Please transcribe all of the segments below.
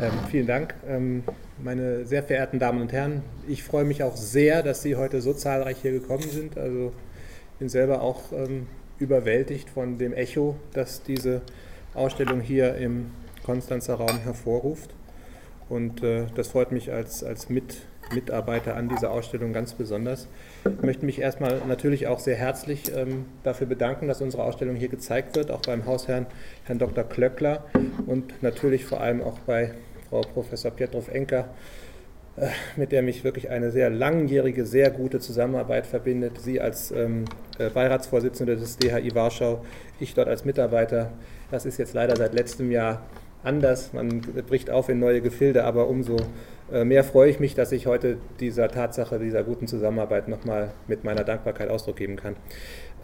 Ähm, vielen Dank, ähm, meine sehr verehrten Damen und Herren. Ich freue mich auch sehr, dass Sie heute so zahlreich hier gekommen sind. Also ich bin selber auch ähm, überwältigt von dem Echo, das diese Ausstellung hier im Konstanzer Raum hervorruft. Und äh, das freut mich als, als Mit, Mitarbeiter an dieser Ausstellung ganz besonders. Ich möchte mich erstmal natürlich auch sehr herzlich ähm, dafür bedanken, dass unsere Ausstellung hier gezeigt wird, auch beim Hausherrn Herrn Dr. Klöckler und natürlich vor allem auch bei Frau Professor Pietrow-Enker, äh, mit der mich wirklich eine sehr langjährige, sehr gute Zusammenarbeit verbindet. Sie als ähm, äh, Beiratsvorsitzende des DHI Warschau, ich dort als Mitarbeiter. Das ist jetzt leider seit letztem Jahr anders. Man bricht auf in neue Gefilde, aber umso äh, mehr freue ich mich, dass ich heute dieser Tatsache, dieser guten Zusammenarbeit nochmal mit meiner Dankbarkeit Ausdruck geben kann.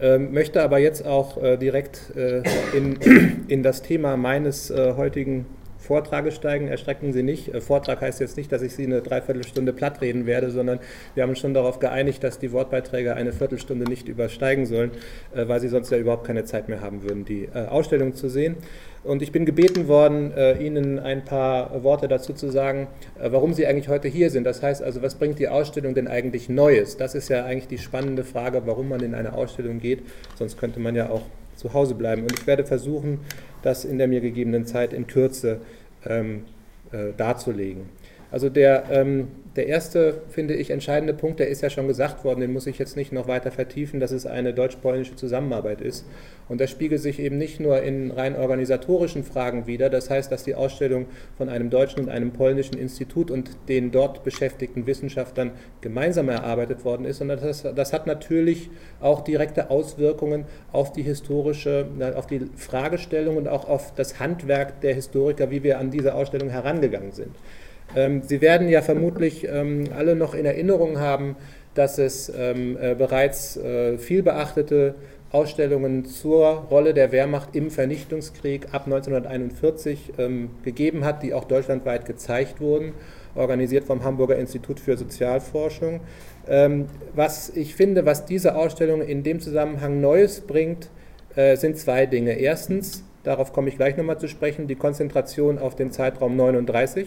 Ähm, möchte aber jetzt auch äh, direkt äh, in, in das Thema meines heutigen Vortrages steigen, erstrecken Sie nicht. Vortrag heißt jetzt nicht, dass ich Sie eine Dreiviertelstunde platt reden werde, sondern wir haben schon darauf geeinigt, dass die Wortbeiträge eine Viertelstunde nicht übersteigen sollen, weil Sie sonst ja überhaupt keine Zeit mehr haben würden, die Ausstellung zu sehen. Und ich bin gebeten worden, äh, Ihnen ein paar Worte dazu zu sagen, äh, warum Sie eigentlich heute hier sind. Das heißt also, was bringt die Ausstellung denn eigentlich Neues? Das ist ja eigentlich die spannende Frage, warum man in eine Ausstellung geht. Sonst könnte man ja auch zu Hause bleiben. Und ich werde versuchen, das in der mir gegebenen Zeit in Kürze ähm, äh, darzulegen. Also der, ähm, der erste, finde ich, entscheidende Punkt, der ist ja schon gesagt worden, den muss ich jetzt nicht noch weiter vertiefen, dass es eine deutsch-polnische Zusammenarbeit ist. Und das spiegelt sich eben nicht nur in rein organisatorischen Fragen wider, das heißt, dass die Ausstellung von einem deutschen und einem polnischen Institut und den dort beschäftigten Wissenschaftlern gemeinsam erarbeitet worden ist, sondern das, das hat natürlich auch direkte Auswirkungen auf die historische, auf die Fragestellung und auch auf das Handwerk der Historiker, wie wir an diese Ausstellung herangegangen sind. Ähm, Sie werden ja vermutlich ähm, alle noch in Erinnerung haben, dass es ähm, äh, bereits äh, viel beachtete Ausstellungen zur Rolle der Wehrmacht im Vernichtungskrieg ab 1941 gegeben hat, die auch deutschlandweit gezeigt wurden, organisiert vom Hamburger Institut für Sozialforschung. Was ich finde, was diese Ausstellung in dem Zusammenhang Neues bringt, äh, sind zwei Dinge. Erstens, darauf komme ich gleich nochmal zu sprechen, die Konzentration auf den Zeitraum 39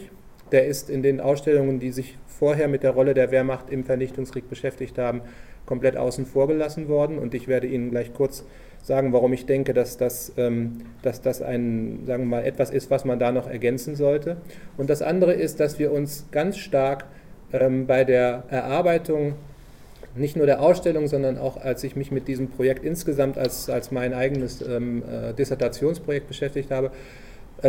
der ist in den Ausstellungen, die sich vorher mit der Rolle der Wehrmacht im Vernichtungskrieg beschäftigt haben, komplett außen vor gelassen worden. Und ich werde Ihnen gleich kurz sagen, warum ich denke, dass das, ähm, dass das ein, sagen wir mal, etwas ist, was man da noch ergänzen sollte. Und das andere ist, dass wir uns ganz stark ähm, bei der Erarbeitung nicht nur der Ausstellung, sondern auch als ich mich mit diesem Projekt insgesamt als, als mein eigenes ähm, äh, Dissertationsprojekt beschäftigt habe,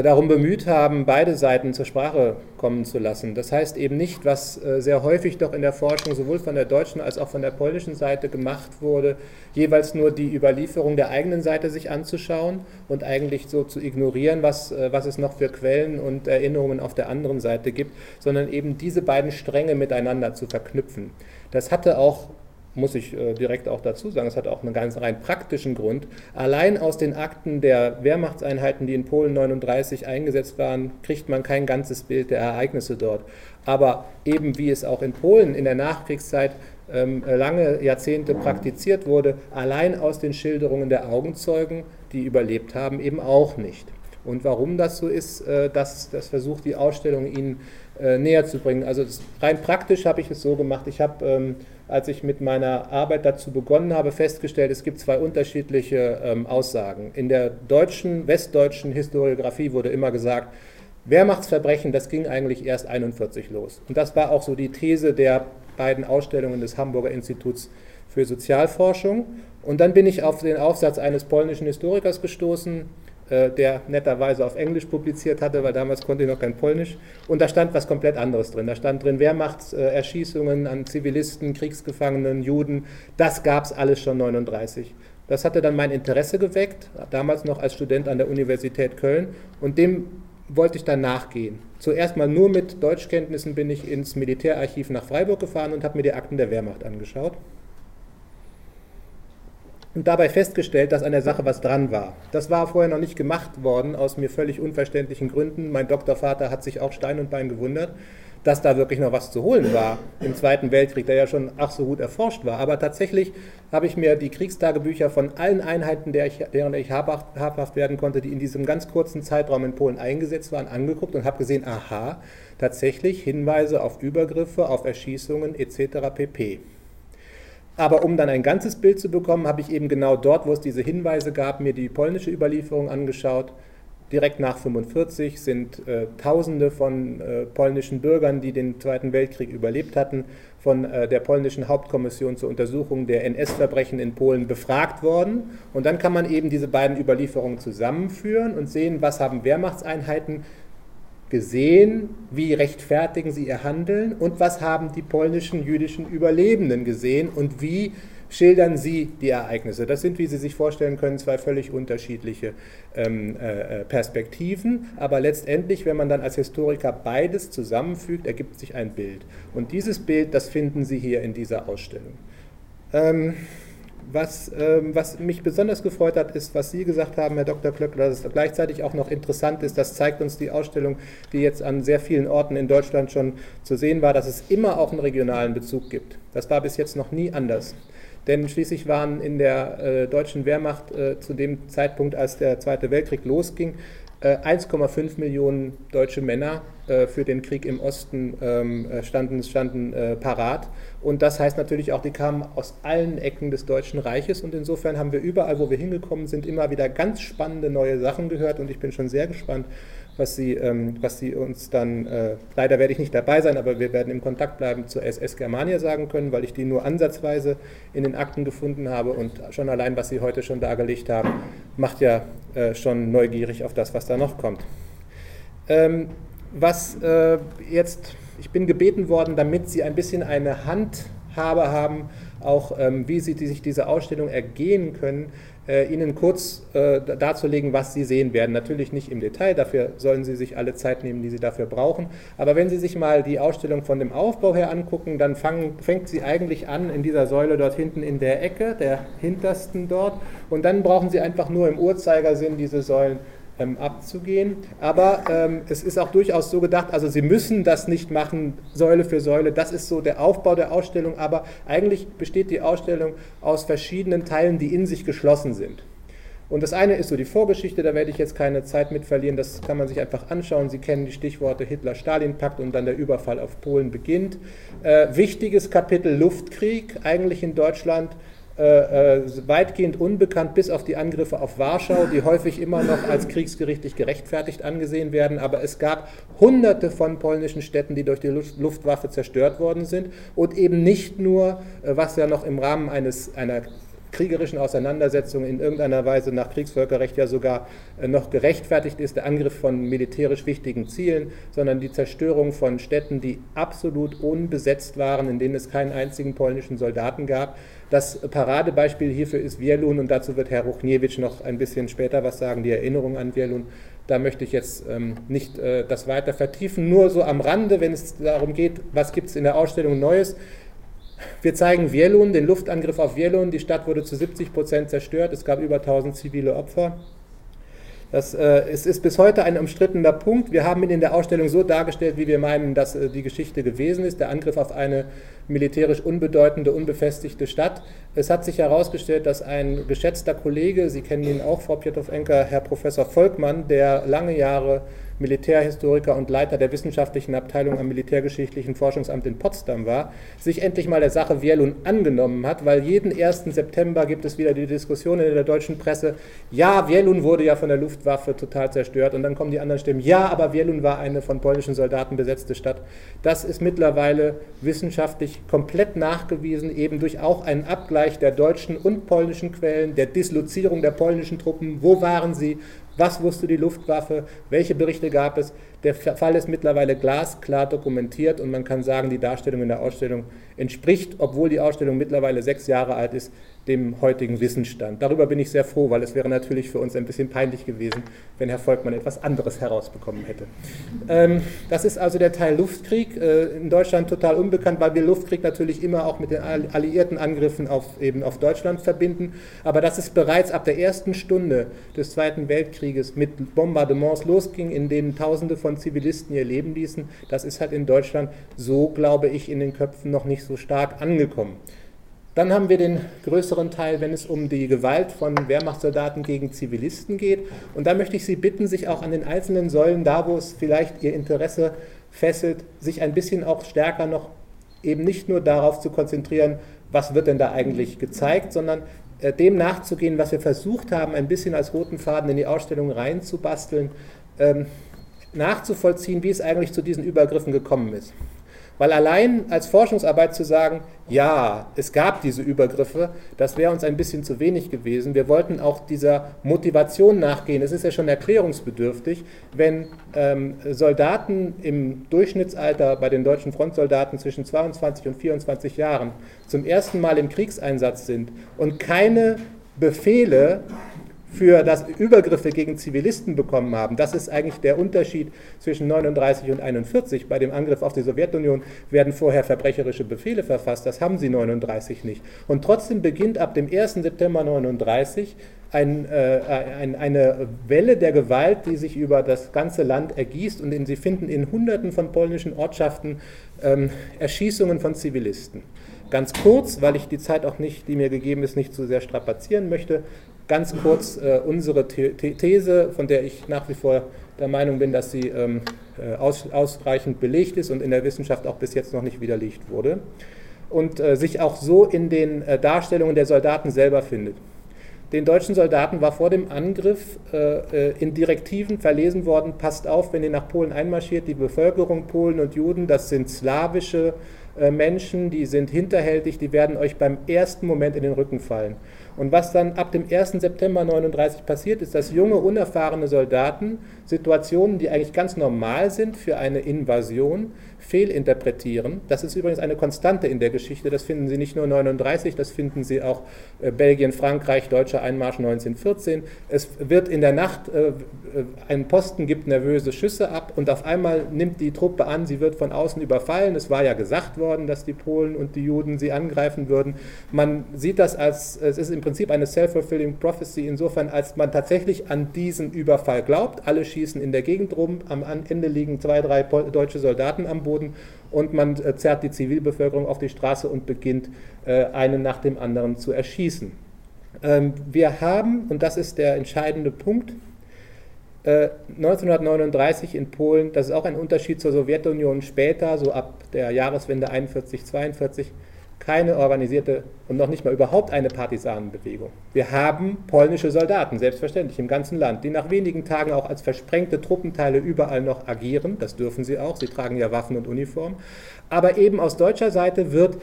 darum bemüht haben, beide Seiten zur Sprache kommen zu lassen. Das heißt eben nicht, was äh, sehr häufig doch in der Forschung sowohl von der deutschen als auch von der polnischen Seite gemacht wurde, jeweils nur die Überlieferung der eigenen Seite sich anzuschauen und eigentlich so zu ignorieren, was, äh, was es noch für Quellen und Erinnerungen auf der anderen Seite gibt, sondern eben diese beiden Stränge miteinander zu verknüpfen. Das hatte auch muss ich äh, direkt auch dazu sagen, es hat auch einen ganz rein praktischen Grund. Allein aus den Akten der Wehrmachtseinheiten, die in Polen 39 eingesetzt waren, kriegt man kein ganzes Bild der Ereignisse dort. Aber eben wie es auch in Polen in der Nachkriegszeit ähm, lange Jahrzehnte praktiziert wurde, allein aus den Schilderungen der Augenzeugen, die überlebt haben, eben auch nicht. Und warum das so ist, äh, das, das versucht die Ausstellung Ihnen äh, näher zu bringen. Also rein praktisch habe ich es so gemacht, ich habe ähm, als ich mit meiner Arbeit dazu begonnen habe, festgestellt, es gibt zwei unterschiedliche ähm, Aussagen. In der deutschen, westdeutschen Historiografie wurde immer gesagt, Wehrmachtsverbrechen, das ging eigentlich erst 1941 los. Und das war auch so die These der beiden Ausstellungen des Hamburger Instituts für Sozialforschung. Und dann bin ich auf den Aufsatz eines polnischen Historikers gestoßen, der netterweise auf Englisch publiziert hatte, weil damals konnte ich noch kein Polnisch. Und da stand was komplett anderes drin. Da stand drin Wehrmachtserschießungen an Zivilisten, Kriegsgefangenen, Juden. Das gab es alles schon 1939. Das hatte dann mein Interesse geweckt, damals noch als Student an der Universität Köln. Und dem wollte ich dann nachgehen. Zuerst mal nur mit Deutschkenntnissen bin ich ins Militärarchiv nach Freiburg gefahren und habe mir die Akten der Wehrmacht angeschaut. Und dabei festgestellt, dass an der Sache was dran war. Das war vorher noch nicht gemacht worden, aus mir völlig unverständlichen Gründen. Mein Doktorvater hat sich auch Stein und Bein gewundert, dass da wirklich noch was zu holen war im Zweiten Weltkrieg, der ja schon ach so gut erforscht war. Aber tatsächlich habe ich mir die Kriegstagebücher von allen Einheiten, deren ich habhaft werden konnte, die in diesem ganz kurzen Zeitraum in Polen eingesetzt waren, angeguckt und habe gesehen, aha, tatsächlich Hinweise auf Übergriffe, auf Erschießungen etc. pp. Aber um dann ein ganzes Bild zu bekommen, habe ich eben genau dort, wo es diese Hinweise gab, mir die polnische Überlieferung angeschaut. Direkt nach 1945 sind äh, Tausende von äh, polnischen Bürgern, die den Zweiten Weltkrieg überlebt hatten, von äh, der polnischen Hauptkommission zur Untersuchung der NS-Verbrechen in Polen befragt worden. Und dann kann man eben diese beiden Überlieferungen zusammenführen und sehen, was haben Wehrmachtseinheiten gesehen, wie rechtfertigen sie ihr Handeln und was haben die polnischen jüdischen Überlebenden gesehen und wie schildern Sie die Ereignisse. Das sind, wie Sie sich vorstellen können, zwei völlig unterschiedliche ähm, äh, äh, Perspektiven, aber letztendlich, wenn man dann als Historiker beides zusammenfügt, ergibt sich ein Bild. Und dieses Bild, das finden Sie hier in dieser Ausstellung. Ähm, was, ähm, was, mich besonders gefreut hat, ist, was Sie gesagt haben, Herr Dr. Klöckler, dass es gleichzeitig auch noch interessant ist, das zeigt uns die Ausstellung, die jetzt an sehr vielen Orten in Deutschland schon zu sehen war, dass es immer auch einen regionalen Bezug gibt. Das war bis jetzt noch nie anders. Denn schließlich waren in der äh, deutschen Wehrmacht äh, zu dem Zeitpunkt, als der Zweite Weltkrieg losging, 1,5 äh, Millionen deutsche Männer für den Krieg im Osten ähm, äh, standen, standen parat. Und das heißt natürlich auch, die kamen aus allen Ecken des Deutschen Reiches. Und insofern haben wir überall, wo wir hingekommen sind, immer wieder ganz spannende neue Sachen gehört. Und ich bin schon sehr gespannt, was Sie, ähm, was Sie uns dann, äh, leider werde ich nicht dabei sein, aber wir werden im Kontakt bleiben zur SS Germania sagen können, weil ich die nur ansatzweise in den Akten gefunden habe und schon allein, was Sie heute schon dargelegt haben, macht ja äh, schon neugierig auf das, was da noch kommt. Was äh, jetzt, ich bin gebeten worden, damit Sie ein bisschen eine Handhabe haben, auch ähm, wie Sie die, sich diese Ausstellung ergehen können, äh, Ihnen kurz äh, darzulegen, was Sie sehen werden. Natürlich nicht im Detail, dafür sollen Sie sich alle Zeit nehmen, die Sie dafür brauchen. Aber wenn Sie sich mal die Ausstellung von dem Aufbau her angucken, dann fang, fängt sie eigentlich an in dieser Säule dort hinten in der Ecke, der hintersten dort. Und dann brauchen Sie einfach nur im Uhrzeigersinn diese Säulen ähm, abzugehen. Aber ähm, es ist auch durchaus so gedacht, also Sie müssen das nicht machen, Säule für Säule. Das ist so der Aufbau der Ausstellung. Aber eigentlich besteht die Ausstellung aus verschiedenen Teilen, die in sich geschlossen sind. Und das eine ist so die Vorgeschichte, da werde ich jetzt keine Zeit mit verlieren, das kann man sich einfach anschauen. Sie kennen die Stichworte Hitler-Stalin-Pakt und dann der Überfall auf Polen beginnt. Äh, wichtiges Kapitel Luftkrieg, eigentlich in Deutschland äh, äh, weitgehend unbekannt, bis auf die Angriffe auf Warschau, die häufig immer noch als kriegsgerichtlich gerechtfertigt angesehen werden. Aber es gab hunderte von polnischen Städten, die durch die Luftwaffe zerstört worden sind. Und eben nicht nur, äh, was ja noch im Rahmen eines, einer kriegerischen Auseinandersetzung in irgendeiner Weise nach Kriegsvölkerrecht ja sogar äh, noch gerechtfertigt ist, der Angriff von militärisch wichtigen Zielen, sondern die Zerstörung von Städten, die absolut unbesetzt waren, in denen es keinen einzigen polnischen Soldaten gab. Das Paradebeispiel hierfür ist Wielun und dazu wird Herr Ruchniewicz noch ein bisschen später was sagen, die Erinnerung an Wielun. Da möchte ich jetzt ähm, nicht äh, das weiter vertiefen, nur so am Rande, wenn es darum geht, was gibt es in der Ausstellung Neues. Wir zeigen Wielun, den Luftangriff auf Wielun. Die Stadt wurde zu 70 Prozent zerstört. Es gab über 1000 zivile Opfer. Das, äh, es ist bis heute ein umstrittener Punkt. Wir haben ihn in der Ausstellung so dargestellt, wie wir meinen, dass äh, die Geschichte gewesen ist. Der Angriff auf eine militärisch unbedeutende, unbefestigte Stadt. Es hat sich herausgestellt, dass ein geschätzter Kollege, Sie kennen ihn auch, Frau Pietow-Enker, Herr Professor Volkmann, der lange Jahre Militärhistoriker und Leiter der wissenschaftlichen Abteilung am Militärgeschichtlichen Forschungsamt in Potsdam war, sich endlich mal der Sache Wielun angenommen hat, weil jeden 1. September gibt es wieder die Diskussion in der deutschen Presse, ja, Wielun wurde ja von der Luftwaffe total zerstört und dann kommen die anderen Stimmen, ja, aber Wielun war eine von polnischen Soldaten besetzte Stadt. Das ist mittlerweile wissenschaftlich komplett nachgewiesen, eben durch auch einen Abgleich der deutschen und polnischen Quellen, der Dislozierung der polnischen Truppen, wo waren sie, was wusste die Luftwaffe? Welche Berichte gab es? Der Fall ist mittlerweile glasklar dokumentiert und man kann sagen, die Darstellung in der Ausstellung entspricht, obwohl die Ausstellung mittlerweile sechs Jahre alt ist, dem heutigen Wissensstand. Darüber bin ich sehr froh, weil es wäre natürlich für uns ein bisschen peinlich gewesen, wenn Herr Volkmann etwas anderes herausbekommen hätte. Ähm, das ist also der Teil Luftkrieg, äh, in Deutschland total unbekannt, weil wir Luftkrieg natürlich immer auch mit den alliierten Angriffen auf, eben auf Deutschland verbinden. Aber dass es bereits ab der ersten Stunde des Zweiten Weltkrieges mit Bombardements losging, in denen Tausende von Zivilisten ihr Leben ließen, das ist halt in Deutschland so, glaube ich, in den Köpfen noch nicht so stark angekommen. Dann haben wir den größeren Teil, wenn es um die Gewalt von Wehrmachtssoldaten gegen Zivilisten geht. Und da möchte ich Sie bitten, sich auch an den einzelnen Säulen, da wo es vielleicht Ihr Interesse fesselt, sich ein bisschen auch stärker noch eben nicht nur darauf zu konzentrieren, was wird denn da eigentlich gezeigt, sondern äh, dem nachzugehen, was wir versucht haben, ein bisschen als roten Faden in die Ausstellung reinzubasteln, ähm, nachzuvollziehen, wie es eigentlich zu diesen Übergriffen gekommen ist. Weil allein als Forschungsarbeit zu sagen, ja, es gab diese Übergriffe, das wäre uns ein bisschen zu wenig gewesen. Wir wollten auch dieser Motivation nachgehen. Es ist ja schon erklärungsbedürftig, wenn ähm, Soldaten im Durchschnittsalter bei den deutschen Frontsoldaten zwischen 22 und 24 Jahren zum ersten Mal im Kriegseinsatz sind und keine Befehle für das Übergriffe gegen Zivilisten bekommen haben. Das ist eigentlich der Unterschied zwischen 39 und 41. Bei dem Angriff auf die Sowjetunion werden vorher verbrecherische Befehle verfasst. Das haben sie 39 nicht. Und trotzdem beginnt ab dem 1. September 39 ein, äh, ein, eine Welle der Gewalt, die sich über das ganze Land ergießt und in, Sie finden in Hunderten von polnischen Ortschaften ähm, Erschießungen von Zivilisten. Ganz kurz, weil ich die Zeit auch nicht, die mir gegeben ist, nicht zu sehr strapazieren möchte, ganz kurz äh, unsere These, von der ich nach wie vor der Meinung bin, dass sie ähm, äh, aus, ausreichend belegt ist und in der Wissenschaft auch bis jetzt noch nicht widerlegt wurde und äh, sich auch so in den äh, Darstellungen der Soldaten selber findet. Den deutschen Soldaten war vor dem Angriff äh, äh, in Direktiven verlesen worden, passt auf, wenn ihr nach Polen einmarschiert, die Bevölkerung Polen und Juden, das sind slawische Menschen, die sind hinterhältig, die werden euch beim ersten Moment in den Rücken fallen. Und was dann ab dem 1. September 1939 passiert, ist, dass junge, unerfahrene Soldaten Situationen, die eigentlich ganz normal sind für eine Invasion, fehlinterpretieren. Das ist übrigens eine Konstante in der Geschichte. Das finden Sie nicht nur 1939, das finden Sie auch äh, Belgien, Frankreich, deutscher Einmarsch 1914. Es wird in der Nacht, äh, ein Posten gibt nervöse Schüsse ab und auf einmal nimmt die Truppe an, sie wird von außen überfallen. Es war ja gesagt worden, dass die Polen und die Juden sie angreifen würden. Man sieht das als, es ist im Prinzip eine self-fulfilling prophecy, insofern, als man tatsächlich an diesen Überfall glaubt. Alle schießen in der Gegend rum, am Ende liegen zwei, drei deutsche Soldaten am Boden und man äh, zerrt die Zivilbevölkerung auf die Straße und beginnt äh, einen nach dem anderen zu erschießen. Ähm, wir haben, und das ist der entscheidende Punkt, 1939 äh, in Polen, das ist auch ein Unterschied zur Sowjetunion später, so ab der Jahreswende 41, 42, keine organisierte und noch nicht mal überhaupt eine Partisanenbewegung. Wir haben polnische Soldaten, selbstverständlich im ganzen Land, die nach wenigen Tagen auch als versprengte Truppenteile überall noch agieren. Das dürfen sie auch, sie tragen ja Waffen und Uniform. Aber eben aus deutscher Seite wird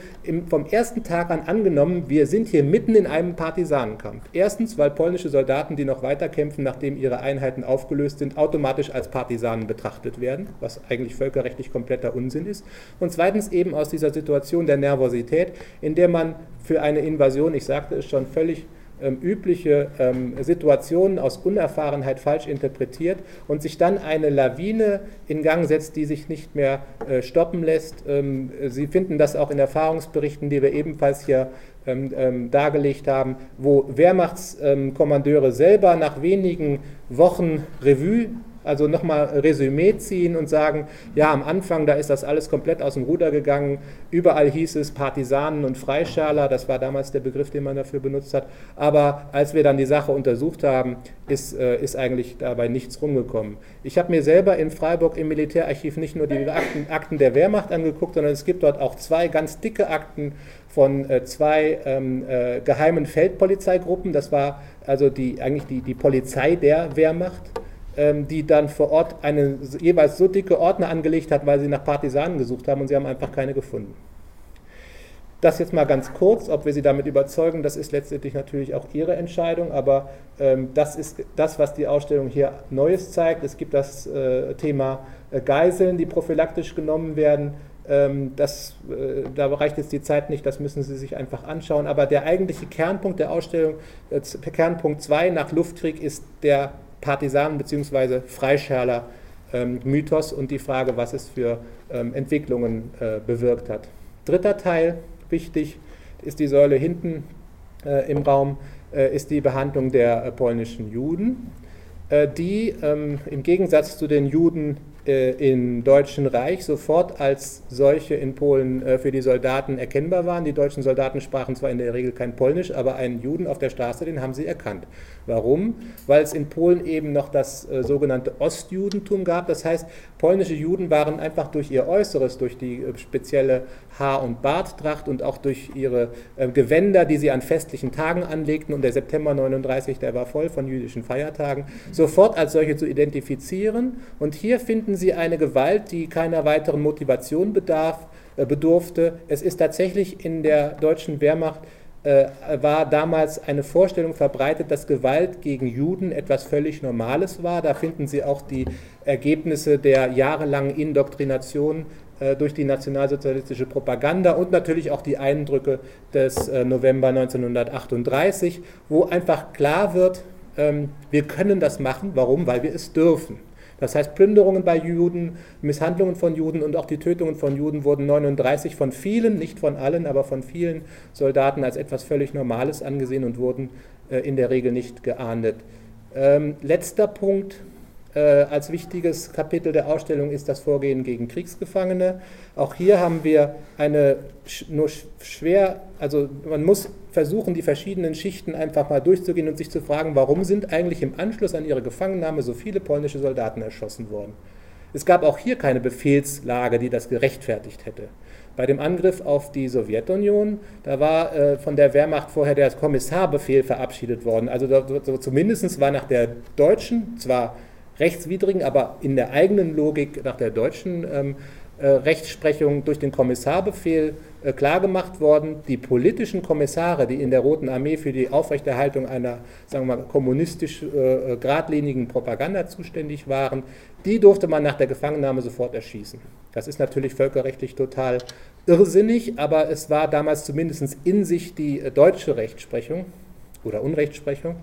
vom ersten Tag an angenommen, wir sind hier mitten in einem Partisanenkampf. Erstens, weil polnische Soldaten, die noch weiterkämpfen, nachdem ihre Einheiten aufgelöst sind, automatisch als Partisanen betrachtet werden, was eigentlich völkerrechtlich kompletter Unsinn ist. Und zweitens eben aus dieser Situation der Nervosität, in der man für eine Invasion, ich sagte es schon, völlig ähm, übliche ähm, Situationen aus Unerfahrenheit falsch interpretiert und sich dann eine Lawine in Gang setzt, die sich nicht mehr äh, stoppen lässt. Ähm, Sie finden das auch in Erfahrungsberichten, die wir ebenfalls hier ähm, ähm, dargelegt haben, wo Wehrmachtskommandeure selber nach wenigen Wochen Revue also nochmal Resümee ziehen und sagen, ja, am Anfang, da ist das alles komplett aus dem Ruder gegangen. Überall hieß es Partisanen und Freischärler, das war damals der Begriff, den man dafür benutzt hat. Aber als wir dann die Sache untersucht haben, ist, äh, ist eigentlich dabei nichts rumgekommen. Ich habe mir selber in Freiburg im Militärarchiv nicht nur die Akten, Akten, der Wehrmacht angeguckt, sondern es gibt dort auch zwei ganz dicke Akten von äh, zwei ähm, äh, geheimen Feldpolizeigruppen. Das war also die, eigentlich die, die Polizei der Wehrmacht die dann vor Ort eine jeweils so dicke Ordner angelegt hat, weil sie nach Partisanen gesucht haben und sie haben einfach keine gefunden. Das jetzt mal ganz kurz, ob wir Sie damit überzeugen, das ist letztendlich natürlich auch Ihre Entscheidung, aber ähm, das ist das, was die Ausstellung hier Neues zeigt. Es gibt das äh, Thema äh, Geiseln, die prophylaktisch genommen werden. Ähm, das, äh, da reicht jetzt die Zeit nicht, das müssen Sie sich einfach anschauen. Aber der eigentliche Kernpunkt der Ausstellung, äh, Kernpunkt 2 nach Luftkrieg, ist der Partisanen- bzw. Freischärler Mythos und die Frage, was es für ähm, Entwicklungen äh, bewirkt hat. Dritter Teil, wichtig, ist die Säule hinten äh, im Raum, äh, ist die Behandlung der polnischen Juden, die ähm, im Gegensatz zu den Juden im Deutschen Reich sofort als solche in Polen äh, für die Soldaten erkennbar waren. Die deutschen Soldaten sprachen zwar in der Regel kein Polnisch, aber einen Juden auf der Straße, den haben sie erkannt. Warum? Weil es in Polen eben noch das äh, sogenannte Ostjudentum gab. Das heißt, polnische Juden waren einfach durch ihr Äußeres, durch die spezielle Haar- und Barttracht und auch durch ihre Gewänder, die sie an festlichen Tagen anlegten, und der September 39, der war voll von jüdischen Feiertagen, sofort als solche zu identifizieren. Und hier finden finden Sie eine Gewalt, die keiner weiteren Motivation bedarf, äh, bedurfte. Es ist tatsächlich in der deutschen Wehrmacht äh, war damals eine Vorstellung verbreitet, dass Gewalt gegen Juden etwas völlig Normales war. Da finden Sie auch die Ergebnisse der jahrelangen Indoktrination äh, durch die nationalsozialistische Propaganda und natürlich auch die Eindrücke des November 1938, wo einfach klar wird, ähm, wir können das machen. Warum? Weil wir es dürfen. Das heißt, Plünderungen bei Juden, Misshandlungen von Juden und auch die Tötungen von Juden wurden 1939 von vielen, nicht von allen, aber von vielen Soldaten als etwas völlig Normales angesehen und wurden äh, in der Regel nicht geahndet. Ähm, letzter Punkt, als wichtiges Kapitel der Ausstellung ist das Vorgehen gegen Kriegsgefangene. Auch hier haben wir eine nur schwer, also man muss versuchen, die verschiedenen Schichten einfach mal durchzugehen und sich zu fragen, warum sind eigentlich im Anschluss an ihre Gefangennahme so viele polnische Soldaten erschossen worden. Es gab auch hier keine Befehlslage, die das gerechtfertigt hätte. Bei dem Angriff auf die Sowjetunion, da war äh, von der Wehrmacht vorher der Kommissarbefehl verabschiedet worden. Also da, so, zumindest war nach der deutschen, zwar rechtswidrigen, aber in der eigenen Logik nach der deutschen ähm, äh, Rechtsprechung durch den Kommissarbefehl äh, klargemacht worden, die politischen Kommissare, die in der Roten Armee für die Aufrechterhaltung einer, sagen wir mal, kommunistisch äh, geradlinigen Propaganda zuständig waren, die durfte man nach der Gefangennahme sofort erschießen. Das ist natürlich völkerrechtlich total irrsinnig, aber es war damals zumindest in sich die äh, deutsche Rechtsprechung oder Unrechtsprechung.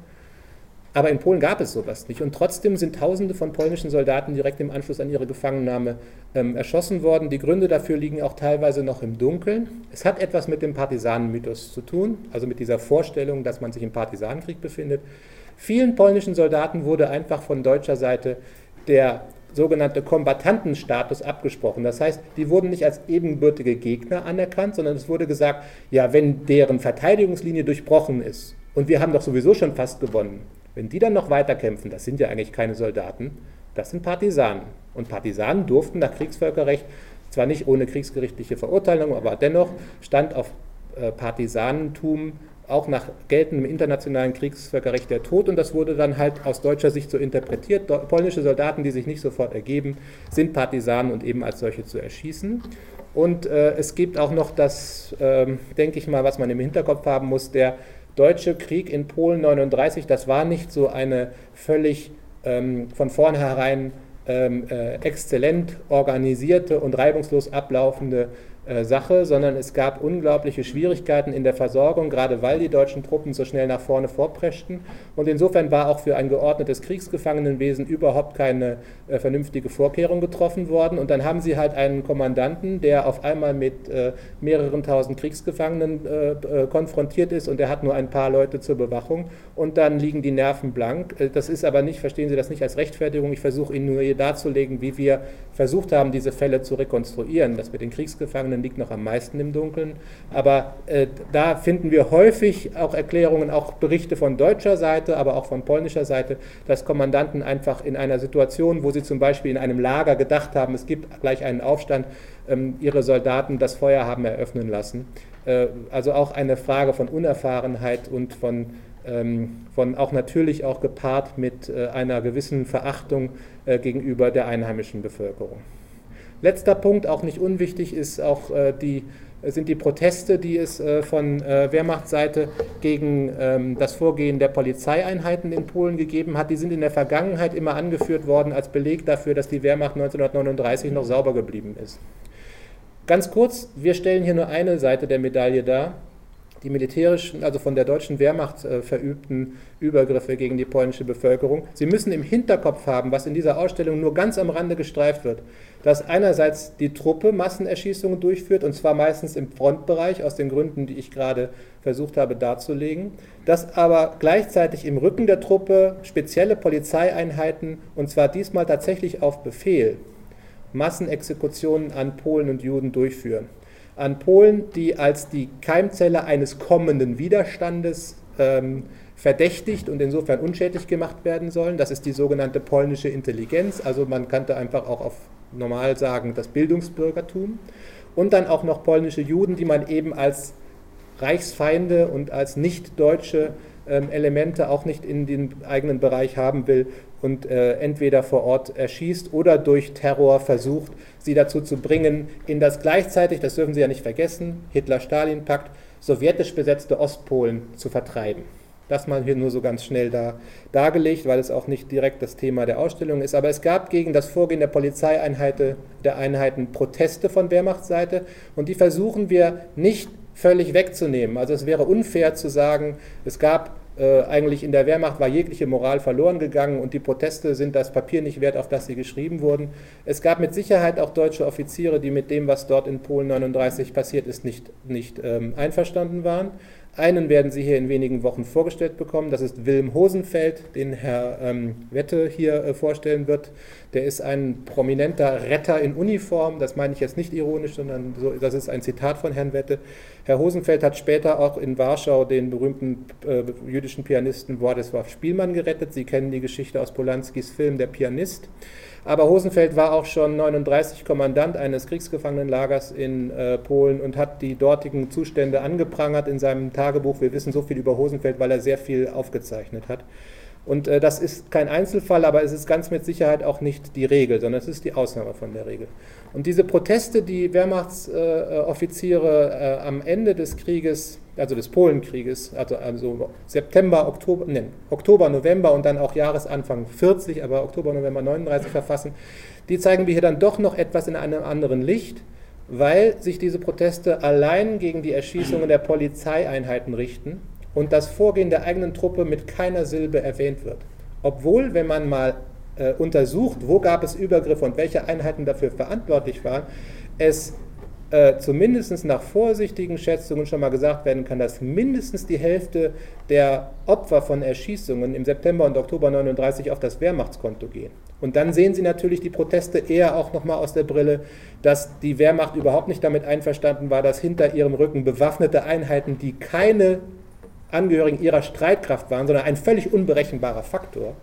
Aber in Polen gab es sowas nicht. Und trotzdem sind Tausende von polnischen Soldaten direkt im Anschluss an ihre Gefangennahme ähm, erschossen worden. Die Gründe dafür liegen auch teilweise noch im Dunkeln. Es hat etwas mit dem Partisanenmythos zu tun, also mit dieser Vorstellung, dass man sich im Partisanenkrieg befindet. Vielen polnischen Soldaten wurde einfach von deutscher Seite der sogenannte Kombatantenstatus abgesprochen. Das heißt, die wurden nicht als ebenbürtige Gegner anerkannt, sondern es wurde gesagt, ja, wenn deren Verteidigungslinie durchbrochen ist und wir haben doch sowieso schon fast gewonnen, wenn die dann noch weiter kämpfen, das sind ja eigentlich keine Soldaten, das sind Partisanen. Und Partisanen durften nach Kriegsvölkerrecht, zwar nicht ohne kriegsgerichtliche Verurteilung, aber dennoch stand auf äh, Partisanentum auch nach geltendem internationalen Kriegsvölkerrecht der Tod und das wurde dann halt aus deutscher Sicht so interpretiert. Polnische Soldaten, die sich nicht sofort ergeben, sind Partisanen und eben als solche zu erschießen. Und äh, es gibt auch noch das, äh, denke ich mal, was man im Hinterkopf haben muss, der deutsche Krieg in Polen 39, das war nicht so eine völlig ähm, von vornherein ähm, äh, exzellent organisierte und reibungslos ablaufende Sache, sondern es gab unglaubliche Schwierigkeiten in der Versorgung, gerade weil die deutschen Truppen so schnell nach vorne vorpreschten. Und insofern war auch für ein geordnetes Kriegsgefangenenwesen überhaupt keine äh, vernünftige Vorkehrung getroffen worden. Und dann haben sie halt einen Kommandanten, der auf einmal mit äh, mehreren tausend Kriegsgefangenen äh, äh, konfrontiert ist und er hat nur ein paar Leute zur Bewachung und dann liegen die Nerven blank. das ist aber nicht, verstehen Sie das nicht als Rechtfertigung. Ich versuche Ihnen nur hier darzulegen, wie wir versucht haben, diese Fälle zu rekonstruieren. Das mit den Kriegsgefangenen Dunkeln liegt noch am meisten im Dunkeln. Aber äh, da finden wir häufig auch Erklärungen, auch Berichte von deutscher Seite, aber auch von polnischer Seite, dass Kommandanten einfach in einer Situation, wo sie zum Beispiel in einem Lager gedacht haben, es gibt gleich einen Aufstand, ähm, ihre Soldaten das Feuer haben eröffnen lassen. Äh, also auch eine Frage von Unerfahrenheit und von ähm, von auch natürlich auch gepaart mit äh, einer gewissen Verachtung äh, gegenüber der einheimischen Bevölkerung. Letzter Punkt, auch nicht unwichtig, ist auch äh, die sind die Proteste, die es äh, von äh, Wehrmachtsseite gegen ähm, das Vorgehen der Polizeieinheiten in Polen gegeben hat. Die sind in der Vergangenheit immer angeführt worden als Beleg dafür, dass die Wehrmacht 1939 noch sauber geblieben ist. Ganz kurz, wir stellen hier nur eine Seite der Medaille dar die militärischen, also von der deutschen Wehrmacht äh, verübten Übergriffe gegen die polnische Bevölkerung. Sie müssen im Hinterkopf haben, was in dieser Ausstellung nur ganz am Rande gestreift wird, dass einerseits die Truppe Massenerschießungen durchführt, und zwar meistens im Frontbereich, aus den Gründen, die ich gerade versucht habe darzulegen, dass aber gleichzeitig im Rücken der Truppe spezielle Polizeieinheiten, und zwar diesmal tatsächlich auf Befehl, Massenexekutionen an Polen und Juden durchführen an Polen, die als die Keimzelle eines kommenden Widerstandes ähm, verdächtigt und insofern unschädlich gemacht werden sollen. Das ist die sogenannte polnische Intelligenz, also man könnte einfach auch auf normal sagen das Bildungsbürgertum. Und dann auch noch polnische Juden, die man eben als Reichsfeinde und als nicht deutsche ähm, Elemente auch nicht in den eigenen Bereich haben will und äh, entweder vor Ort erschießt oder durch Terror versucht, sie dazu zu bringen, in das gleichzeitig, das dürfen Sie ja nicht vergessen, Hitler-Stalin-Pakt, sowjetisch besetzte Ostpolen zu vertreiben. Das mal hier nur so ganz schnell da, dargelegt, weil es auch nicht direkt das Thema der Ausstellung ist. Aber es gab gegen das Vorgehen der Polizeieinheiten der Einheiten Proteste von Wehrmachtsseite und die versuchen wir nicht völlig wegzunehmen. Also es wäre unfair zu sagen, es gab äh, eigentlich in der Wehrmacht war jegliche Moral verloren gegangen und die Proteste sind das Papier nicht wert, auf das sie geschrieben wurden. Es gab mit Sicherheit auch deutsche Offiziere, die mit dem, was dort in Polen 39 passiert ist, nicht, nicht ähm, einverstanden waren. Einen werden Sie hier in wenigen Wochen vorgestellt bekommen. Das ist Wilm Hosenfeld, den Herr ähm, Wette hier äh, vorstellen wird. Der ist ein prominenter Retter in Uniform. Das meine ich jetzt nicht ironisch, sondern so, das ist ein Zitat von Herrn Wette. Herr Hosenfeld hat später auch in Warschau den berühmten äh, jüdischen Pianisten Władysław Spielmann gerettet. Sie kennen die Geschichte aus Polanskis Film Der Pianist. Aber Hosenfeld war auch schon 39 Kommandant eines Kriegsgefangenenlagers in äh, Polen und hat die dortigen Zustände angeprangert in seinem Tagebuch. Wir wissen so viel über Hosenfeld, weil er sehr viel aufgezeichnet hat. Und äh, das ist kein Einzelfall, aber es ist ganz mit Sicherheit auch nicht die Regel, sondern es ist die Ausnahme von der Regel. Und diese Proteste, die Wehrmachtsoffiziere äh, am Ende des Krieges, also des Polenkrieges, also, also September, Oktober, nee, Oktober, November und dann auch Jahresanfang 40, aber Oktober, November 39 verfassen, die zeigen wir hier dann doch noch etwas in einem anderen Licht, weil sich diese Proteste allein gegen die Erschießungen der Polizeieinheiten richten und das Vorgehen der eigenen Truppe mit keiner Silbe erwähnt wird. Obwohl, wenn man mal äh, untersucht, wo gab es Übergriffe und welche Einheiten dafür verantwortlich waren, es äh, zumindest nach vorsichtigen Schätzungen schon mal gesagt werden kann, dass mindestens die Hälfte der Opfer von Erschießungen im September und Oktober 39 auf das Wehrmachtskonto gehen. Und dann sehen Sie natürlich die Proteste eher auch nochmal aus der Brille, dass die Wehrmacht überhaupt nicht damit einverstanden war, dass hinter ihrem Rücken bewaffnete Einheiten, die keine Angehörigen ihrer Streitkraft waren, sondern ein völlig unberechenbarer Faktor,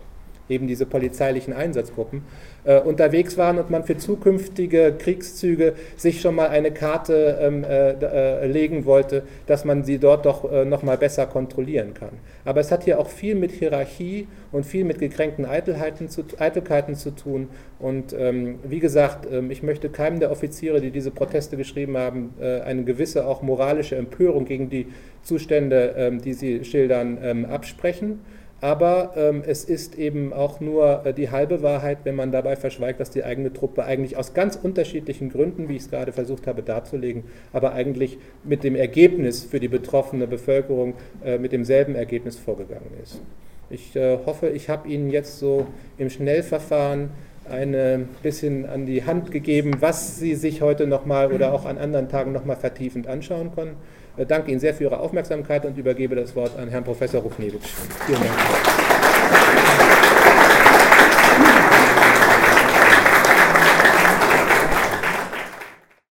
eben diese polizeilichen Einsatzgruppen, äh, unterwegs waren und man für zukünftige Kriegszüge sich schon mal eine Karte ähm, äh, äh, legen wollte, dass man sie dort doch äh, noch mal besser kontrollieren kann. Aber es hat hier auch viel mit Hierarchie und viel mit gekränkten Eitelheiten zu, Eitelkeiten zu tun. Und ähm, wie gesagt, ähm, ich möchte keinem der Offiziere, die diese Proteste geschrieben haben, äh, eine gewisse auch moralische Empörung gegen die Zustände, ähm, die sie schildern, ähm, absprechen. Aber ähm, es ist eben auch nur äh, die halbe Wahrheit, wenn man dabei verschweigt, dass die eigene Truppe eigentlich aus ganz unterschiedlichen Gründen, wie ich es gerade versucht habe darzulegen, aber eigentlich mit dem Ergebnis für die betroffene Bevölkerung äh, mit demselben Ergebnis vorgegangen ist. Ich äh, hoffe, ich habe Ihnen jetzt so im Schnellverfahren ein bisschen an die Hand gegeben, was Sie sich heute nochmal oder auch an anderen Tagen nochmal vertiefend anschauen können. Ich danke Ihnen sehr für Ihre Aufmerksamkeit und übergebe das Wort an Herrn Professor Rufnewitsch. Vielen Dank.